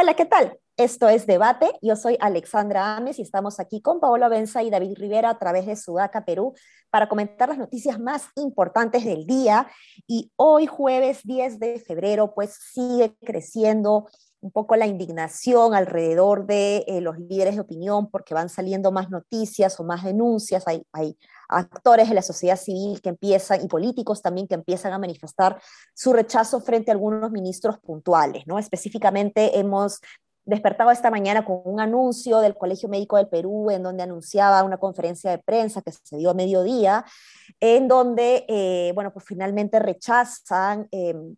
Hola, ¿qué tal? Esto es Debate. Yo soy Alexandra Ames y estamos aquí con Paola Benza y David Rivera a través de Sudaca, Perú, para comentar las noticias más importantes del día. Y hoy, jueves 10 de febrero, pues sigue creciendo un poco la indignación alrededor de eh, los líderes de opinión porque van saliendo más noticias o más denuncias. Hay, hay actores de la sociedad civil que empiezan, y políticos también, que empiezan a manifestar su rechazo frente a algunos ministros puntuales, ¿no? Específicamente hemos despertado esta mañana con un anuncio del Colegio Médico del Perú, en donde anunciaba una conferencia de prensa que se dio a mediodía, en donde, eh, bueno, pues finalmente rechazan em,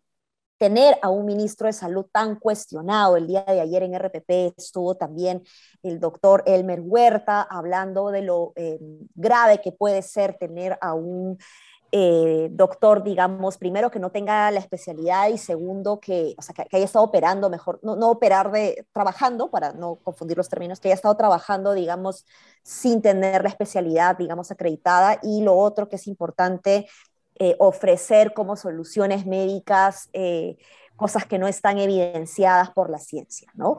tener a un ministro de salud tan cuestionado. El día de ayer en RPP estuvo también el doctor Elmer Huerta hablando de lo eh, grave que puede ser tener a un eh, doctor, digamos, primero que no tenga la especialidad y segundo que, o sea, que, haya estado operando mejor, no, no, operar de, trabajando, para no confundir los términos, que haya estado trabajando, digamos, sin tener la especialidad, digamos, acreditada. Y lo otro que es importante eh, ofrecer como soluciones médicas eh, cosas que no están evidenciadas por la ciencia, ¿no?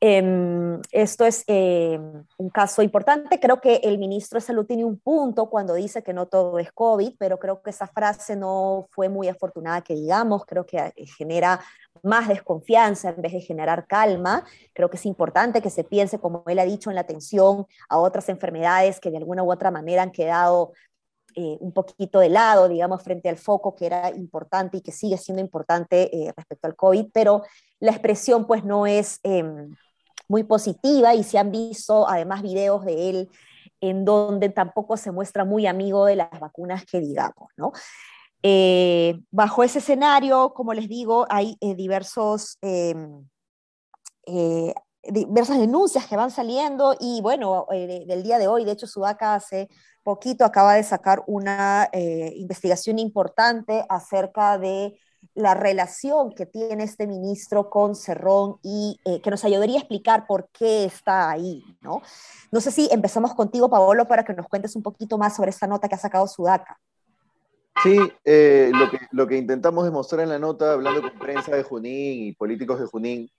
Em, esto es em, un caso importante. Creo que el ministro de Salud tiene un punto cuando dice que no todo es COVID, pero creo que esa frase no fue muy afortunada que digamos. Creo que eh, genera más desconfianza en vez de generar calma. Creo que es importante que se piense, como él ha dicho, en la atención a otras enfermedades que de alguna u otra manera han quedado eh, un poquito de lado, digamos, frente al foco que era importante y que sigue siendo importante eh, respecto al COVID, pero la expresión pues no es em, muy positiva y se han visto además videos de él en donde tampoco se muestra muy amigo de las vacunas que digamos, ¿no? Eh, bajo ese escenario, como les digo, hay diversos em, diversas denuncias que van saliendo y bueno, del día de hoy, de hecho Sudaca hace poquito acaba de sacar una eh, investigación importante acerca de la relación que tiene este ministro con Cerrón y eh, que nos ayudaría a explicar por qué está ahí, ¿no? No sé si empezamos contigo, Paolo, para que nos cuentes un poquito más sobre esta nota que ha sacado Sudaca. Sí, eh, lo, que, lo que intentamos demostrar en la nota, hablando con prensa de Junín y políticos de Junín,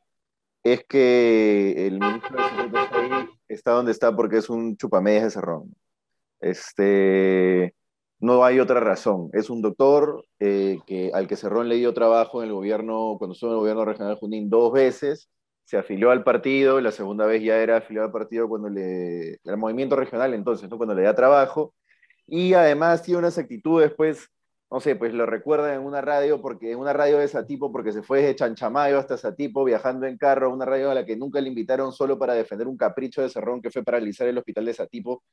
es que el ministro de Salud está está donde está porque es un chupamedias de Cerrón. Este, no hay otra razón. Es un doctor eh, que, al que Cerrón le dio trabajo en el gobierno, cuando estuvo en el gobierno regional de Junín, dos veces. Se afilió al partido, la segunda vez ya era afiliado al partido cuando le. el movimiento regional entonces, ¿no? cuando le da trabajo. Y además tiene unas actitudes, pues, no sé, pues lo recuerda en una radio, porque en una radio de Satipo, porque se fue de Chanchamayo hasta Satipo viajando en carro, una radio a la que nunca le invitaron solo para defender un capricho de Cerrón que fue paralizar el hospital de Satipo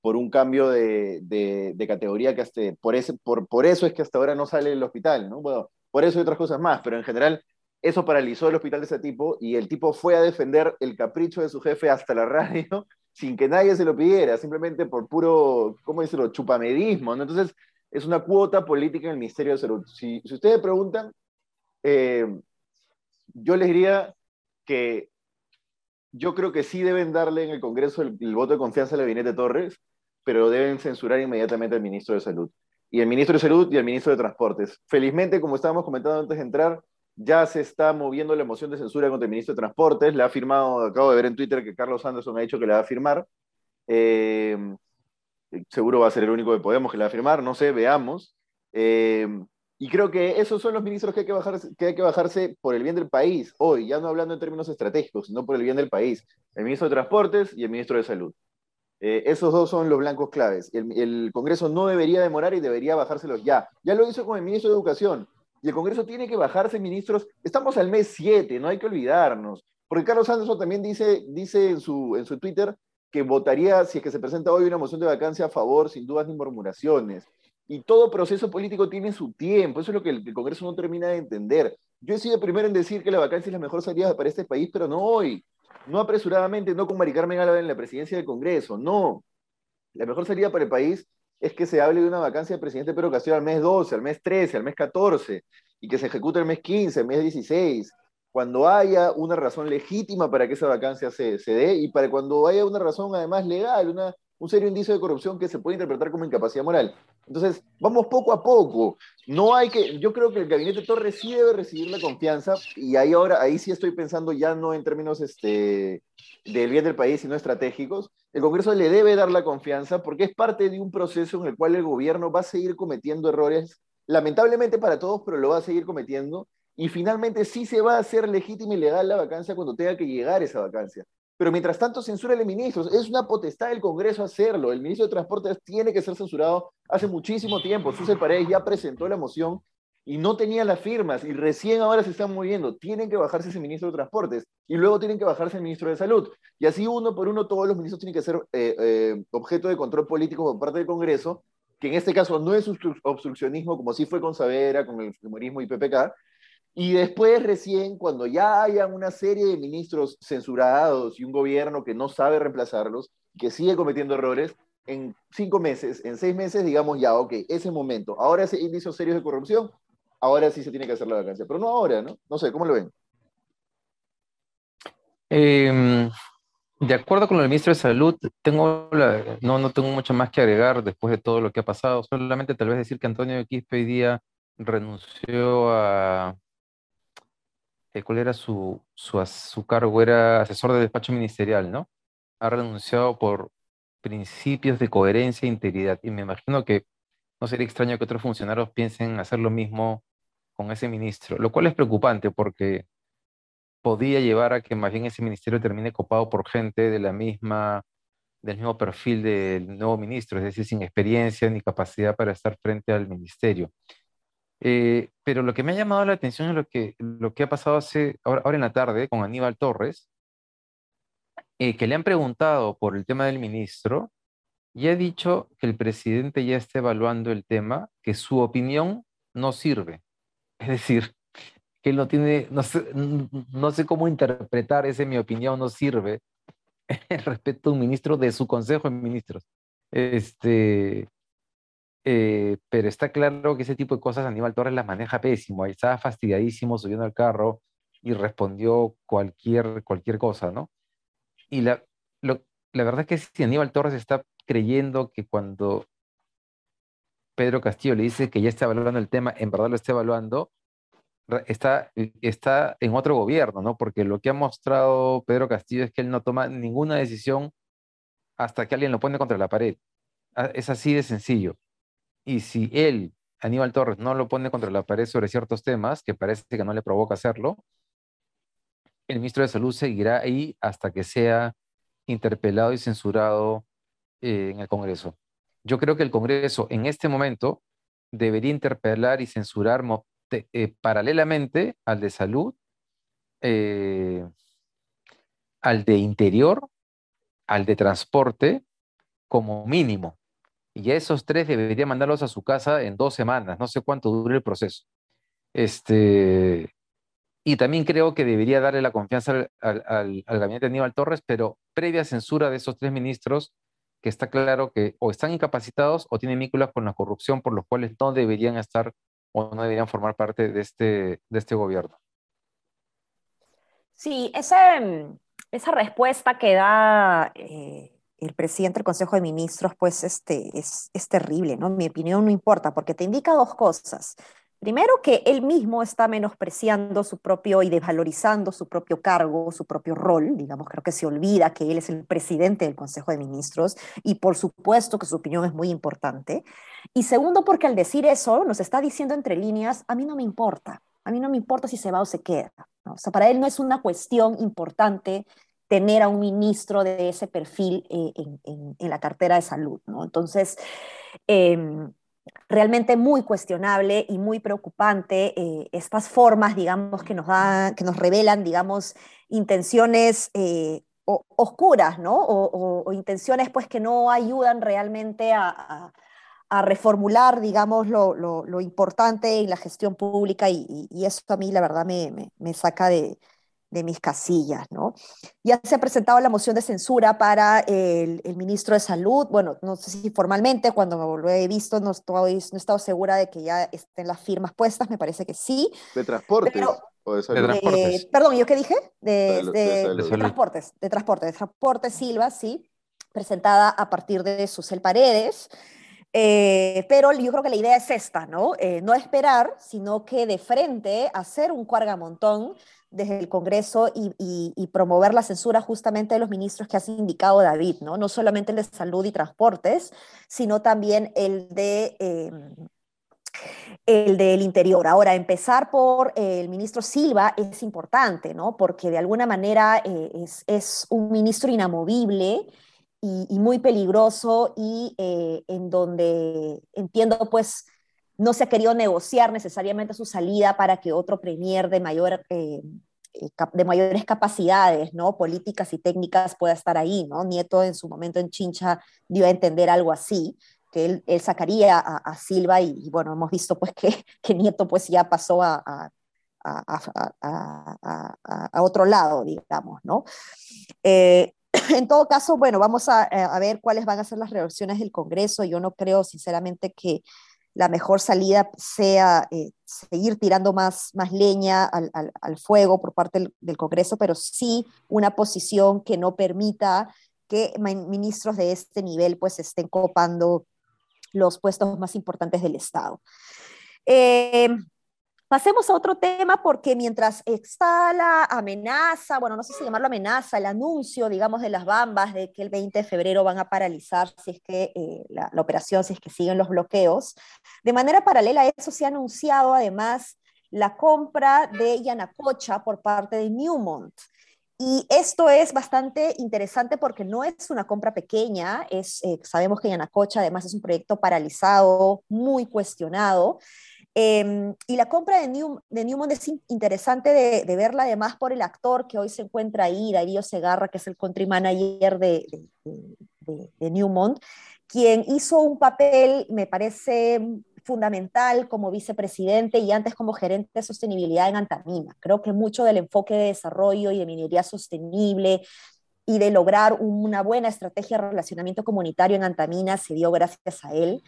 por un cambio de, de, categoría que hasta, por, ese, por, por eso es que hasta ahora no sale el hospital, ¿no? Bueno, por eso y otras cosas más, pero en general eso paralizó el hospital de ese tipo y el tipo fue a defender el capricho de su jefe hasta la radio sin que nadie se lo pidiera, simplemente por puro, ¿cómo decirlo?, chupamedismo, ¿no? Entonces, es una cuota política en el Ministerio de Salud. Si, ustedes preguntan, eh, yo les diría que yo creo que sí deben darle en el Congreso el, voto de confianza al gabinete Torres, pero deben censurar inmediatamente al ministro de Salud. Y el ministro de Salud y el ministro de Transportes. Felizmente, como estábamos comentando antes de entrar, ya se está moviendo la moción de censura contra el ministro de Transportes. Le ha firmado, acabo de ver en Twitter que Carlos Anderson ha dicho que le va a firmar. Eh, seguro va a ser el único de Podemos que le va a firmar, no sé, veamos. Eh, y creo que esos son los ministros que hay que, bajarse, que hay que bajarse por el bien del país hoy, ya no hablando en términos estratégicos, sino por el bien del país. El ministro de Transportes y el ministro de Salud. Eh, esos dos son los blancos claves. El, Congreso no debería demorar y debería bajárselos ya. Ya lo hizo con el ministro de Educación. Y el Congreso tiene que bajarse, ministros. Estamos al mes 7, no hay que olvidarnos. Porque Carlos Anderson también dice, dice en, su, en su Twitter que votaría, si es que se presenta hoy una moción de vacancia a favor, sin dudas ni murmuraciones. Y todo proceso político tiene su tiempo. Eso es lo que el, Congreso no termina de entender. Yo he sido el primero en decir que la vacancia es la mejor salida para este país, pero no hoy no apresuradamente, no con Mari Carmen Álvarez en la presidencia del Congreso, no. La mejor salida para el país es que se hable de una vacancia de presidente Pedro Castillo al mes 12, al mes 13, al mes 14, y que se ejecute el mes 15, el mes 16. Cuando haya una razón legítima para que esa vacancia se, se dé y para cuando haya una razón además legal, una, un serio indicio de corrupción que se puede interpretar como incapacidad moral. Entonces, vamos poco a poco. No hay que, yo creo que el gabinete Torres sí debe recibir la confianza y ahí ahora, ahí sí estoy pensando ya no en términos este, del bien del país, sino estratégicos. El Congreso le debe dar la confianza porque es parte de un proceso en el cual el gobierno va a seguir cometiendo errores, lamentablemente para todos, pero lo va a seguir cometiendo y finalmente sí se va a hacer legítima y legal la vacancia cuando tenga que llegar esa vacancia. Pero mientras tanto, censura a ministros. Es una potestad del Congreso hacerlo. El ministro de Transportes tiene que ser censurado hace muchísimo tiempo. Susel Paredes ya presentó la moción y no tenía las firmas y recién ahora se están moviendo. Tienen que bajarse ese ministro de Transportes y luego tienen que bajarse el ministro de Salud. Y así uno por uno todos los ministros tienen que ser eh, eh, objeto de control político por parte del Congreso, que en este caso no es obstruccionismo como sí fue con Savera, con el humorismo y PPK, y después recién, cuando ya haya una serie de ministros censurados y un gobierno que no sabe reemplazarlos, que sigue cometiendo errores, en cinco meses, en seis meses, digamos ya, ok, ese momento, ahora ese indicios serios de corrupción, ahora sí se tiene que hacer la vacancia, pero no ahora, ¿no? No sé, ¿cómo lo ven? Em, de acuerdo con el ministro de Salud, tengo no, no tengo mucho más que agregar después de todo lo que ha pasado, solamente tal vez decir que Antonio Quispe hoy día renunció a ¿cuál era su, su, cargo? Era asesor de despacho ministerial, ¿no? Ha renunciado por principios de coherencia e integridad. Y me imagino que no sería extraño que otros funcionarios piensen hacer lo mismo con ese ministro, lo cual es preocupante porque podía llevar a que más bien ese ministerio termine copado por gente de la misma, del mismo perfil del nuevo ministro, es decir, sin experiencia ni capacidad para estar frente al ministerio. Eh, pero lo que me ha llamado la atención es lo que, lo que ha pasado hace, ahora, en la tarde con Aníbal Torres, eh, que le han preguntado por el tema del ministro y ha dicho que el presidente ya está evaluando el tema, que su opinión no sirve. Es decir, que él no tiene, no sé, no sé cómo interpretar ese mi opinión no sirve respecto a un ministro de su consejo de ministros. Este, eh, pero está claro que ese tipo de cosas Aníbal Torres las maneja pésimo. Estaba fastidiadísimo subiendo al carro y respondió cualquier, cualquier cosa, ¿no? Y la, la verdad es que si Aníbal Torres está creyendo que cuando Pedro Castillo le dice que ya está evaluando el tema, en verdad lo está evaluando, está, está en otro gobierno, ¿no? Porque lo que ha mostrado Pedro Castillo es que él no toma ninguna decisión hasta que alguien lo pone contra la pared. Ah, es así de sencillo. Y si él, Aníbal Torres, no lo pone contra la pared sobre ciertos temas, que parece que no le provoca hacerlo, el ministro de Salud seguirá ahí hasta que sea interpelado y censurado eh, en el Congreso. Yo creo que el Congreso en este momento debería interpelar y censurar eh, paralelamente al de salud, eh, al de interior, al de transporte, como mínimo. Y a esos tres debería mandarlos a su casa en dos semanas, no sé cuánto dure el proceso. Este, y también creo que debería darle la confianza al, gabinete de Aníbal Torres, pero previa censura de esos tres ministros, que está claro que o están incapacitados o tienen vínculos con la corrupción, por los cuales no deberían estar o no deberían formar parte de este, de este gobierno. Sí, esa, esa respuesta que da eh, el presidente del Consejo de Ministros, pues este, es, terrible, ¿no? Mi opinión no importa, porque te indica dos cosas. Primero, que él mismo está menospreciando su propio y desvalorizando su propio cargo, su propio rol, digamos, creo que se olvida que él es el presidente del Consejo de Ministros y por supuesto que su opinión es muy importante. Y segundo, porque al decir eso nos está diciendo entre líneas, a mí no me importa, a mí no me importa si se va o se queda. O sea, para él no es una cuestión importante tener a un ministro de ese perfil eh, en, la cartera de salud. ¿no? Entonces, em, realmente muy cuestionable y muy preocupante eh, estas formas, digamos, que nos, dan, que nos revelan, digamos, intenciones eh, oscuras, ¿no? O, intenciones, pues, que no ayudan realmente a, reformular, digamos, lo, importante en la gestión pública y, eso a mí, la verdad, me saca de, de mis casillas, ¿no? Ya se ha presentado la moción de censura para el, ministro de Salud, bueno, no sé si formalmente, cuando lo he visto, no, estoy, no he estado segura de que ya estén las firmas puestas, me parece que sí. De transporte. ¿O de salud? De transportes. Eh, perdón, ¿yo qué dije? De, Salud, de- de de transportes, de transporte, de transporte Silva, sí, presentada a partir de Susel Paredes. Eh, pero yo creo que la idea es esta, ¿no? Eh, no esperar, sino que de frente hacer un cuargamontón desde el Congreso y, promover la censura justamente de los ministros que has indicado David, ¿no? No solamente el de salud y transportes, sino también el de... eh, el del interior. Ahora, empezar por eh, el ministro Silva es importante, ¿no? Porque de alguna manera eh, es, un ministro inamovible y, y muy peligroso y eh, en donde entiendo, pues, no se ha querido negociar necesariamente su salida para que otro premier de, mayor, eh, eh, de mayores capacidades, ¿no? Políticas y técnicas pueda estar ahí, ¿no? Nieto en su momento en Chincha dio a entender algo así que él, sacaría a, Silva y, y, bueno, hemos visto pues que, que Nieto pues ya pasó a, a, a, a, a otro lado, digamos, ¿no? Eh, en todo caso, bueno, vamos a, a, ver cuáles van a ser las reacciones del Congreso. Yo no creo, sinceramente, que la mejor salida sea eh, seguir tirando más, más leña al, al, fuego por parte del, del, Congreso, pero sí una posición que no permita que ministros de este nivel pues estén copando los puestos más importantes del Estado. Eh, pasemos a otro tema porque mientras está la amenaza, bueno, no sé si llamarlo amenaza, el anuncio, digamos, de las bambas de que el 20 de febrero van a paralizar si es que eh, la, la, operación, si es que siguen los bloqueos, de manera paralela a eso se ha anunciado además la compra de Yanacocha por parte de Newmont. Y esto es bastante interesante porque no es una compra pequeña, es, eh, sabemos que Yanacocha además es un proyecto paralizado, muy cuestionado, eh, y la compra de, New, de, Newmont es interesante de, de, verla además por el actor que hoy se encuentra ahí, Darío Segarra, que es el country manager de, de, Newmont, quien hizo un papel, me parece fundamental como vicepresidente y antes como gerente de sostenibilidad en Antamina. Creo que mucho del enfoque de desarrollo y de minería sostenible y de lograr una buena estrategia de relacionamiento comunitario en Antamina se dio gracias a él.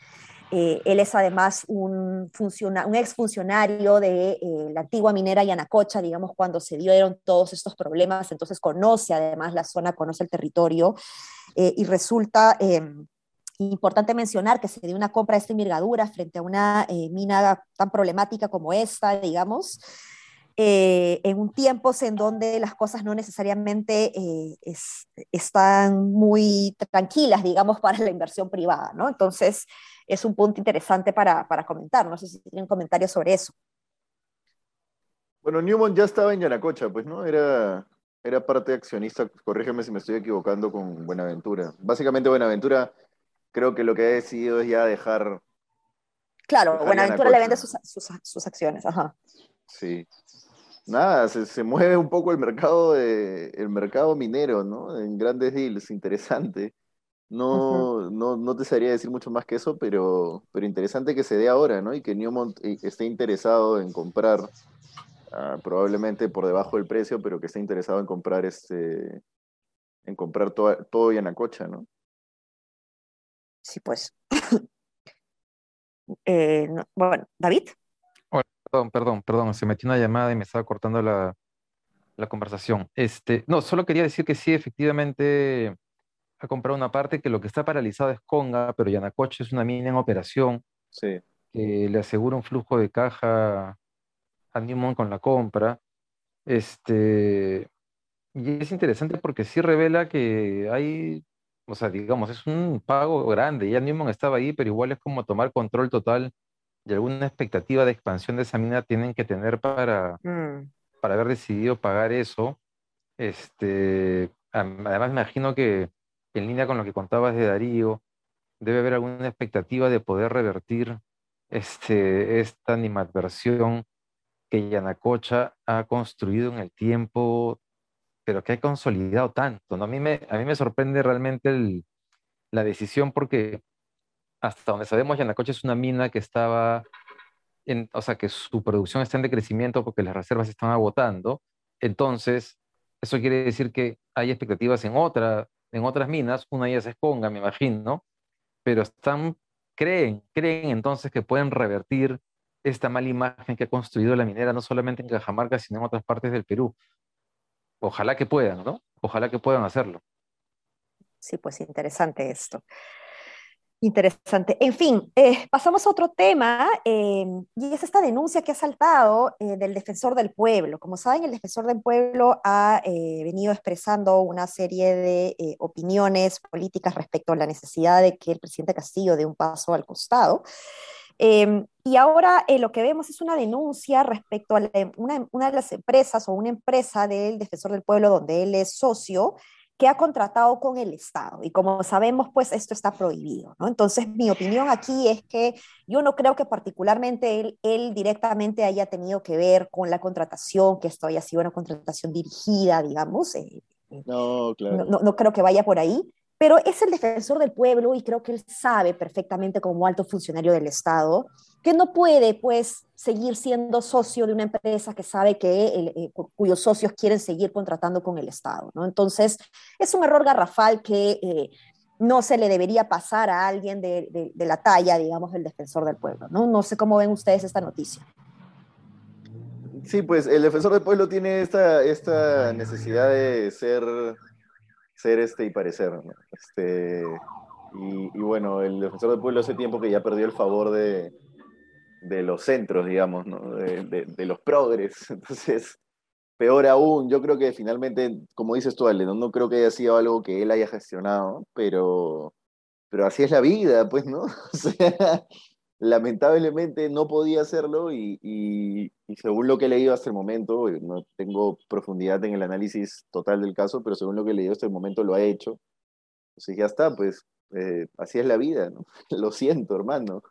Eh, él es además un, un exfuncionario de eh, la antigua minera Yanacocha, digamos, cuando se dieron todos estos problemas, entonces conoce además la zona, conoce el territorio eh, y resulta importante mencionar que se dio una compra de esta envergadura frente a una eh, mina tan problemática como esta, digamos, eh, en un tiempo en donde las cosas no necesariamente eh, es, están muy tranquilas, digamos, para la inversión privada, ¿no? Entonces, es un punto interesante para, para comentar. No sé si tienen comentarios sobre eso. Bueno, Newmont ya estaba en Yanacocha, pues, ¿no? Era, era parte accionista, corrígeme si me estoy equivocando con Buenaventura. Básicamente, Buenaventura creo que lo que ha decidido es ya dejar. Claro, dejar Buenaventura le vende sus, sus, sus, acciones, ajá. Sí. Nada, se, se, mueve un poco el mercado de, el mercado minero, ¿no? En grandes deals, interesante. No, uh -huh. no, no te sabría decir mucho más que eso, pero, pero interesante que se dé ahora, ¿no? Y que Newmont esté interesado en comprar, uh, probablemente por debajo del precio, pero que esté interesado en comprar este, en comprar todo, todo Yanacocha, ¿no? Sí, pues. eh, no, bueno, David. Perdón, perdón, perdón, se metió una llamada y me estaba cortando la, la, conversación. Este, no, solo quería decir que sí, efectivamente ha comprado una parte que lo que está paralizado es Conga, pero Yanacocha es una mina en operación sí. que le asegura un flujo de caja a Newmont con la compra. Este, y es interesante porque sí revela que hay o sea, digamos, es un pago grande. Ya Newmont estaba ahí, pero igual es como tomar control total y alguna expectativa de expansión de esa mina tienen que tener para, mm. para haber decidido pagar eso. Este, además, me imagino que en línea con lo que contabas de Darío, debe haber alguna expectativa de poder revertir este, esta animadversión que Yanacocha ha construido en el tiempo pero que ha consolidado tanto. ¿no? A, mí me, a mí me sorprende realmente el, la decisión porque hasta donde sabemos, Yanacocha es una mina que estaba, en, o sea, que su producción está en decrecimiento porque las reservas se están agotando. Entonces, eso quiere decir que hay expectativas en, otra, en otras minas, una de ellas es Conga, me imagino, pero están, creen, creen entonces que pueden revertir esta mala imagen que ha construido la minera, no solamente en Cajamarca, sino en otras partes del Perú. Ojalá que puedan, ¿no? Ojalá que puedan hacerlo. Sí, pues interesante esto. Interesante. En fin, eh, pasamos a otro tema, eh, y es esta denuncia que ha saltado eh, del defensor del pueblo. Como saben, el defensor del pueblo ha venido expresando una serie de opiniones políticas respecto a la necesidad de que el presidente Castillo dé un paso al costado. Em, y ahora lo que vemos es una denuncia respecto a una, una de las empresas o una empresa del defensor del pueblo donde él es socio, que ha contratado con el Estado. Y como sabemos, pues esto está prohibido. ¿no? Entonces, mi opinión aquí es que yo no creo que particularmente él, él directamente haya tenido que ver con la contratación, que esto haya sido una contratación dirigida, digamos. Eh, eh, no, claro. No, no, creo que vaya por ahí, pero es el defensor del pueblo y creo que él sabe perfectamente como alto funcionario del Estado que no puede pues seguir siendo socio de una empresa que sabe que eh, cuyos socios quieren seguir contratando con el Estado, ¿no? Entonces, es un error garrafal que eh, no se le debería pasar a alguien de, la talla, digamos, del defensor del pueblo, ¿no? No sé cómo ven ustedes esta noticia. Sí, pues el defensor del pueblo tiene esta necesidad de ser ser este y parecer. Este, y, bueno, el defensor del pueblo hace tiempo que ya perdió el favor de, de los centros, digamos, ¿no? de, de, los progres. Entonces, peor aún, yo creo que finalmente, como dices tú, Ale, no, creo que haya sido algo que él haya gestionado, pero, pero así es la vida, pues, ¿no? O sea, lamentablemente no podía hacerlo y, y, según lo que he leído hasta el momento, no tengo profundidad en el análisis total del caso, pero según lo que he leído hasta el momento lo ha hecho. Entonces ya está, pues eh, así es la vida, ¿no? Lo siento, hermano.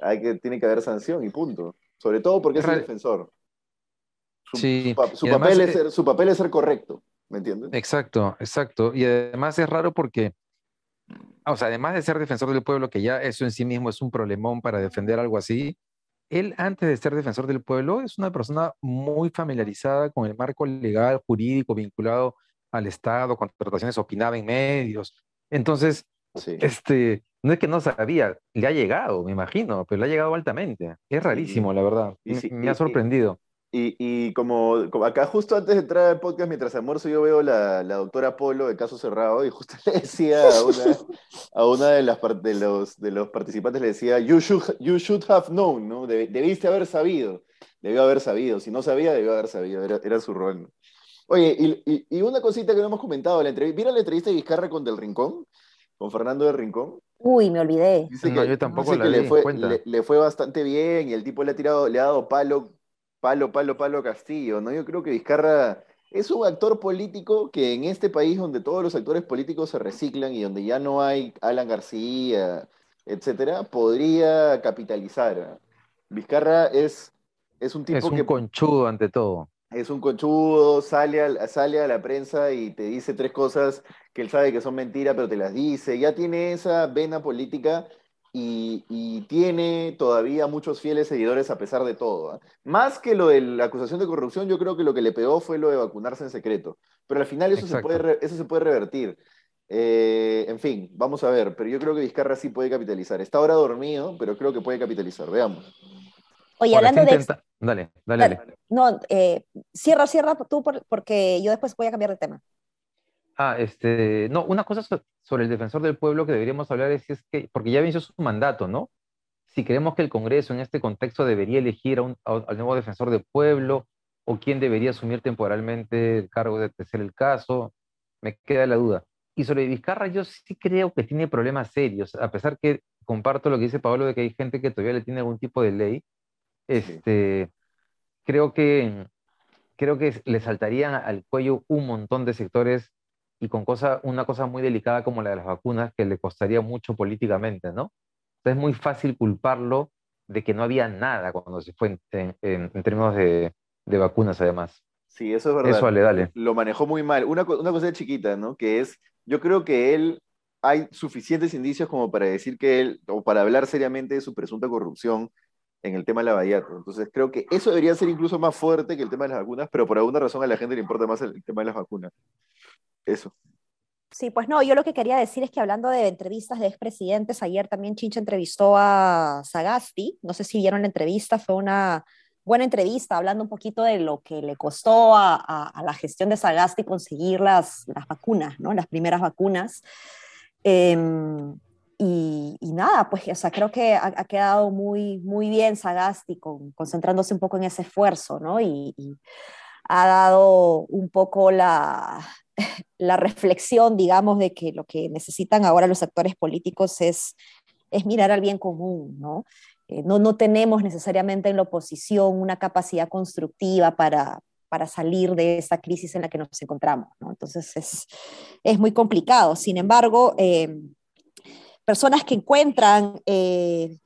Hay que, tiene que haber sanción y punto. Sobre todo porque es el defensor. Su, sí. su, papel es ser, su papel es ser correcto, ¿me entiendes? Exacto, exacto. Y además es raro porque o sea, además de ser defensor del pueblo, que ya eso en sí mismo es un problemón para defender algo así, él antes de ser defensor del pueblo es una persona muy familiarizada con el marco legal, jurídico, vinculado al Estado, contrataciones, opinaba en medios. Entonces, este, no es que no sabía, le ha llegado, me imagino, pero le ha llegado altamente. Es rarísimo, la verdad. me, ha sorprendido. Y, como, acá justo antes de entrar al podcast, mientras almuerzo, yo veo la, la doctora Polo de Caso Cerrado y justo le decía a una, a una de, las, de, los, de los participantes, le decía, you should, you should have known, ¿no? debiste haber sabido, debió haber sabido, si no sabía, debió haber sabido, era, era su rol. Oye, y, y, una cosita que no hemos comentado, la entrevista, ¿vieron la entrevista de Vizcarra con Del Rincón? Con Fernando del Rincón. Uy, me olvidé. no, yo tampoco la le, fue, le, le, fue bastante bien y el tipo le ha tirado, le ha dado palo palo, palo, palo Castillo, ¿no? Yo creo que Vizcarra es un actor político que en este país donde todos los actores políticos se reciclan y donde ya no hay Alan García, etcétera, podría capitalizar. Vizcarra es, es un tipo es un conchudo ante todo. Es un conchudo, sale a, sale a la prensa y te dice tres cosas que él sabe que son mentiras, pero te las dice. Ya tiene esa vena política y, tiene todavía muchos fieles seguidores a pesar de todo. ¿ah? Más que lo de la acusación de corrupción, yo creo que lo que le pegó fue lo de vacunarse en secreto. Pero al final eso, se puede, eso se puede revertir. Eh, en fin, vamos a ver, pero yo creo que Vizcarra sí puede capitalizar. Está ahora dormido, pero creo que puede capitalizar. Veamos. Oye, hablando de... Dale, dale, dale. No, eh, cierra, cierra tú porque yo después voy a cambiar de tema. Ah, este, no, una cosa sobre el defensor del pueblo que deberíamos hablar es, es que, porque ya venció su mandato, ¿no? Si creemos que el Congreso en este contexto debería elegir a un, al nuevo defensor del pueblo o quién debería asumir temporalmente el cargo de tercer el caso, me queda la duda. Y sobre Vizcarra, yo sí creo que tiene problemas serios, a pesar que comparto lo que dice Pablo de que hay gente que todavía le tiene algún tipo de ley. Este, creo que creo que le saltarían al cuello un montón de sectores y con cosa, una cosa muy delicada como la de las vacunas que le costaría mucho políticamente, ¿no? Entonces es muy fácil culparlo de que no había nada cuando se fue en, en, términos de, de, vacunas, además. Sí, eso es verdad. Eso, dale, dale. Lo manejó muy mal. Una, una cosa chiquita, ¿no? Que es, yo creo que él, hay suficientes indicios como para decir que él, o para hablar seriamente de su presunta corrupción en el tema de la Bayato. Entonces creo que eso debería ser incluso más fuerte que el tema de las vacunas, pero por alguna razón a la gente le importa más el tema de las vacunas. Eso. Sí, pues no, yo lo que quería decir es que hablando de entrevistas de expresidentes, ayer también Chincha entrevistó a Sagasti, no sé si vieron la entrevista, fue una buena entrevista hablando un poquito de lo que le costó a, la gestión de Sagasti conseguir las, las vacunas, ¿no? las primeras vacunas. Em, y, nada, pues o sea, creo que ha, quedado muy, muy bien Sagasti concentrándose un poco en ese esfuerzo, ¿no? y ha dado un poco la, la reflexión, digamos, de que lo que necesitan ahora los actores políticos es, es mirar al bien común, ¿no? Eh, no, no tenemos necesariamente en la oposición una capacidad constructiva para, para salir de esta crisis en la que nos encontramos. Entonces es, es muy complicado. Sin embargo, eh, personas que encuentran eh,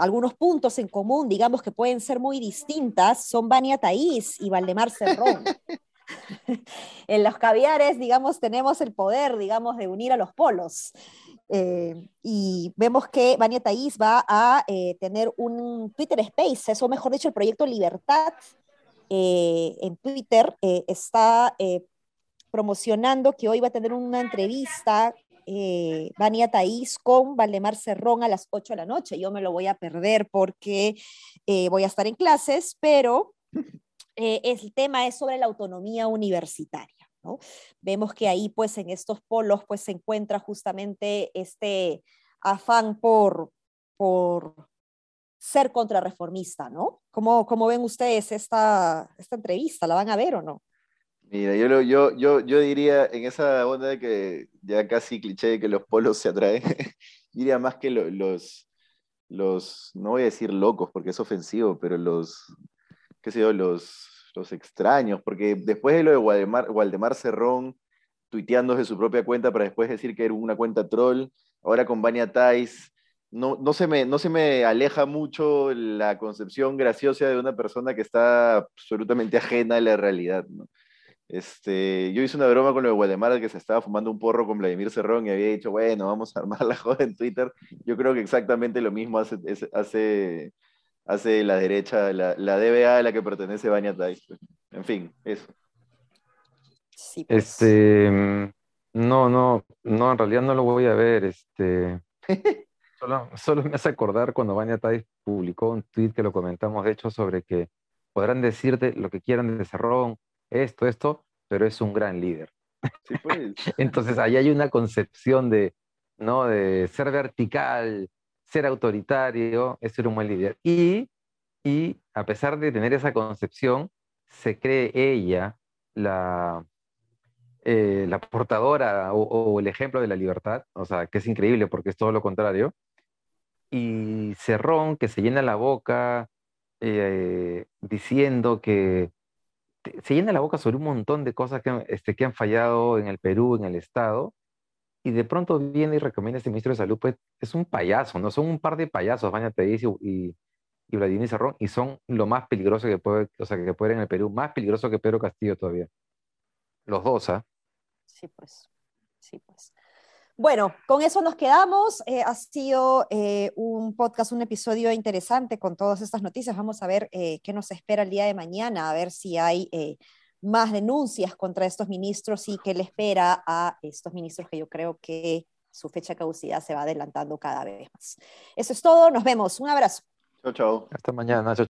algunos puntos en común, digamos que pueden ser muy distintas, son Vania Taís y Valdemar Cerrón. en los caviares, digamos, tenemos el poder, digamos, de unir a los polos. Eh, y vemos que Vania Taís va a eh, tener un Twitter Space, eso mejor dicho, el proyecto Libertad eh, en Twitter está promocionando que hoy va a tener una entrevista Vania Taís con Valdemar Cerrón a las 8 de la noche. Yo me lo voy a perder porque voy a estar en clases, pero eh, el tema es sobre la autonomía universitaria. ¿no? Vemos que ahí, pues, en estos polos, pues, se encuentra justamente este afán por, por ser contrarreformista, ¿no? ¿Cómo, ¿Cómo, ven ustedes esta, esta entrevista? ¿La van a ver o no? Mira, yo, yo, yo, yo diría en esa onda de que ya casi cliché de que los polos se atraen, diría más que los, los, no voy a decir locos porque es ofensivo, pero los, qué sé yo, los, los extraños, porque después de lo de Waldemar, Waldemar Cerrón tuiteando desde su propia cuenta para después decir que era una cuenta troll, ahora con Vania Tais, no, no, se me, no se me aleja mucho la concepción graciosa de una persona que está absolutamente ajena a la realidad. Este, yo hice una broma con lo de Waldemar que se estaba fumando un porro con Vladimir Cerrón y había dicho, bueno, vamos a armar la joda en Twitter. Yo creo que exactamente lo mismo hace, hace hace la derecha, la, la DBA a la que pertenece Banya Tais. En fin, eso. Sí, pues. Este, no, no, no, en realidad no lo voy a ver. Este, solo, solo me hace acordar cuando Banya Tais publicó un tweet que lo comentamos, de hecho, sobre que podrán decirte lo que quieran de Cerrón, esto, esto, pero es un gran líder. Sí, pues. Entonces ahí hay una concepción de, ¿no? de ser vertical, ser autoritario es ser un buen líder. Y, y a pesar de tener esa concepción, se cree ella la, eh, la portadora o, el ejemplo de la libertad, o sea, que es increíble porque es todo lo contrario. Y Cerrón, que se llena la boca eh, diciendo que se llena la boca sobre un montón de cosas que, este, que han fallado en el Perú, en el Estado, y de pronto viene y recomienda a este ministro de Salud, pues es un payaso, ¿no? Son un par de payasos, Baña y, y, y Vladimir Cerrón, y son lo más peligroso que puede, o sea, que puede en el Perú, más peligroso que Pedro Castillo todavía. Los dos, ¿ah? Sí, pues. Sí, pues. Bueno, con eso nos quedamos. Eh, ha sido eh, un podcast, un episodio interesante con todas estas noticias. Vamos a ver eh, qué nos espera el día de mañana, a ver si hay más denuncias contra estos ministros y qué le espera a estos ministros que yo creo que su fecha de caducidad se va adelantando cada vez más. Eso es todo, nos vemos, un abrazo. Chao, chao. Hasta mañana. Chao.